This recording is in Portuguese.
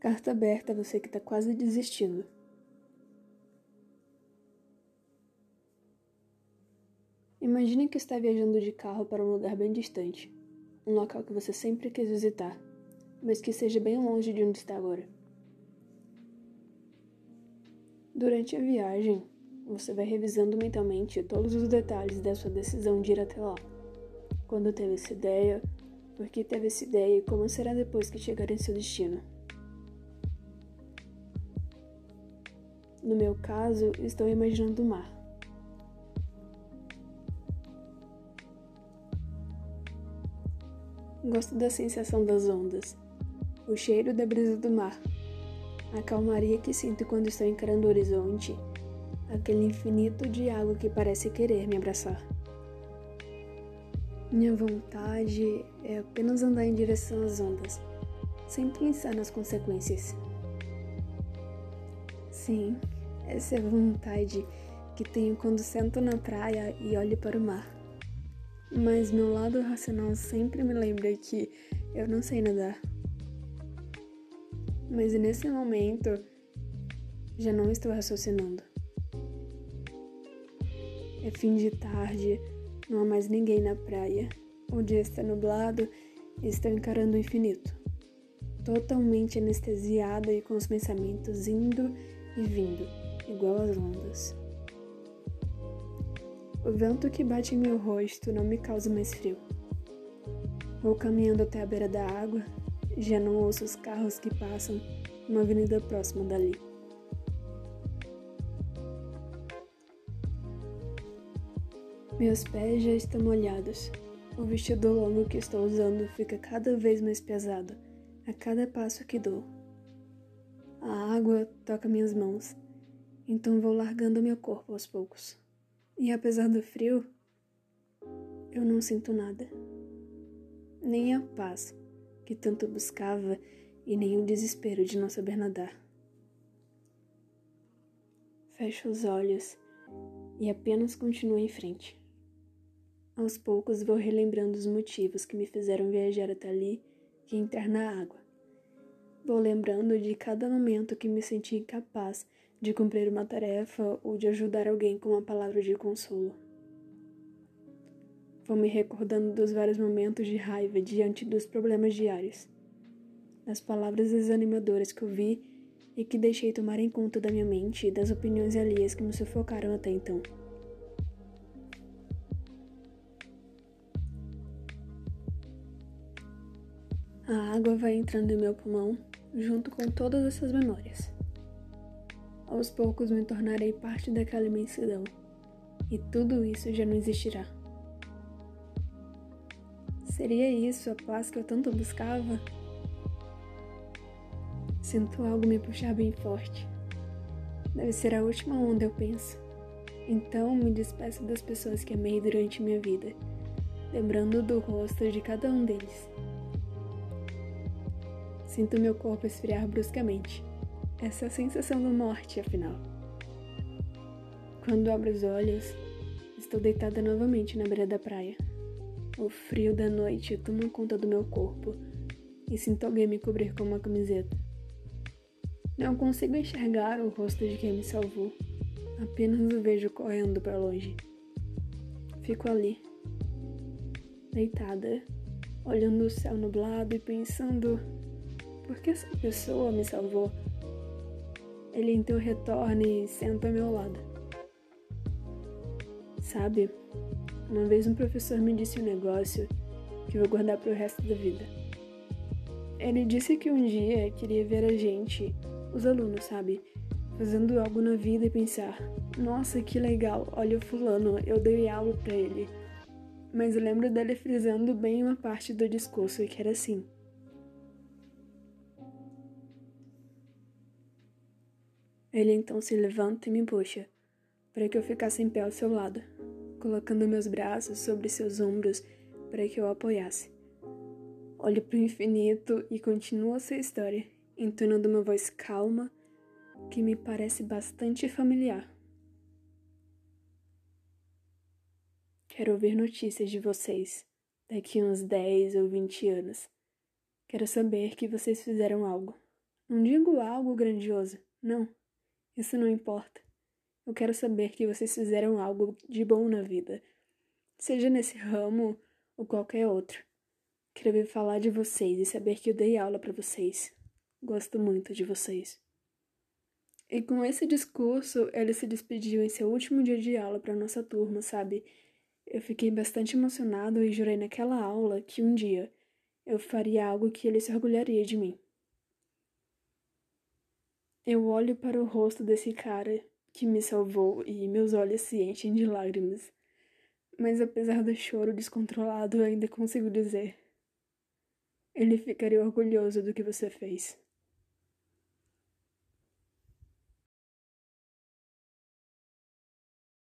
Carta aberta a você que está quase desistindo. Imagine que está viajando de carro para um lugar bem distante, um local que você sempre quis visitar, mas que seja bem longe de onde está agora. Durante a viagem, você vai revisando mentalmente todos os detalhes da sua decisão de ir até lá. Quando teve essa ideia, por que teve essa ideia e como será depois que chegar em seu destino. No meu caso, estou imaginando o mar. Gosto da sensação das ondas, o cheiro da brisa do mar, a calmaria que sinto quando estou encarando o horizonte, aquele infinito de água que parece querer me abraçar. Minha vontade é apenas andar em direção às ondas, sem pensar nas consequências. Sim, essa é a vontade que tenho quando sento na praia e olho para o mar. Mas meu lado racional sempre me lembra que eu não sei nadar. Mas nesse momento já não estou raciocinando. É fim de tarde, não há mais ninguém na praia. O dia está nublado e estou encarando o infinito. Totalmente anestesiada e com os pensamentos indo e vindo, igual as ondas. O vento que bate em meu rosto não me causa mais frio. Vou caminhando até a beira da água, já não ouço os carros que passam numa avenida próxima dali. Meus pés já estão molhados. O vestido longo que estou usando fica cada vez mais pesado a cada passo que dou. A água toca minhas mãos, então vou largando meu corpo aos poucos. E apesar do frio, eu não sinto nada. Nem a paz que tanto buscava e nem o desespero de não saber nadar. Fecho os olhos e apenas continuo em frente. Aos poucos vou relembrando os motivos que me fizeram viajar até ali e entrar na água. Vou lembrando de cada momento que me senti incapaz de cumprir uma tarefa ou de ajudar alguém com uma palavra de consolo. Vou me recordando dos vários momentos de raiva diante dos problemas diários, das palavras desanimadoras que ouvi e que deixei tomar em conta da minha mente e das opiniões alheias que me sufocaram até então. A água vai entrando em meu pulmão junto com todas essas memórias. Aos poucos me tornarei parte daquela imensidão e tudo isso já não existirá. Seria isso a paz que eu tanto buscava? Sinto algo me puxar bem forte. Deve ser a última onda, eu penso. Então me despeço das pessoas que amei durante minha vida, lembrando do rosto de cada um deles. Sinto meu corpo esfriar bruscamente. Essa sensação da morte, afinal. Quando abro os olhos, estou deitada novamente na beira da praia. O frio da noite toma conta do meu corpo e sinto alguém me cobrir com uma camiseta. Não consigo enxergar o rosto de quem me salvou, apenas o vejo correndo para longe. Fico ali, deitada, olhando o céu nublado e pensando porque essa pessoa me salvou. Ele então retorna e senta ao meu lado. Sabe, uma vez um professor me disse um negócio que vou guardar para o resto da vida. Ele disse que um dia queria ver a gente, os alunos, sabe, fazendo algo na vida e pensar: nossa, que legal, olha o fulano, eu dei aula para ele. Mas eu lembro dele frisando bem uma parte do discurso que era assim. Ele então se levanta e me puxa, para que eu ficasse em pé ao seu lado, colocando meus braços sobre seus ombros para que eu apoiasse. Olho para o infinito e continuo a sua história, entonando uma voz calma que me parece bastante familiar. Quero ouvir notícias de vocês daqui uns 10 ou 20 anos. Quero saber que vocês fizeram algo, Não digo algo grandioso, não. Isso não importa. Eu quero saber que vocês fizeram algo de bom na vida, seja nesse ramo ou qualquer outro. Quero ouvir falar de vocês e saber que eu dei aula para vocês. Gosto muito de vocês. E com esse discurso, ele se despediu em seu último dia de aula para nossa turma, sabe? Eu fiquei bastante emocionado e jurei naquela aula que um dia eu faria algo que ele se orgulharia de mim. Eu olho para o rosto desse cara que me salvou e meus olhos se enchem de lágrimas. Mas apesar do choro descontrolado, ainda consigo dizer: Ele ficaria orgulhoso do que você fez.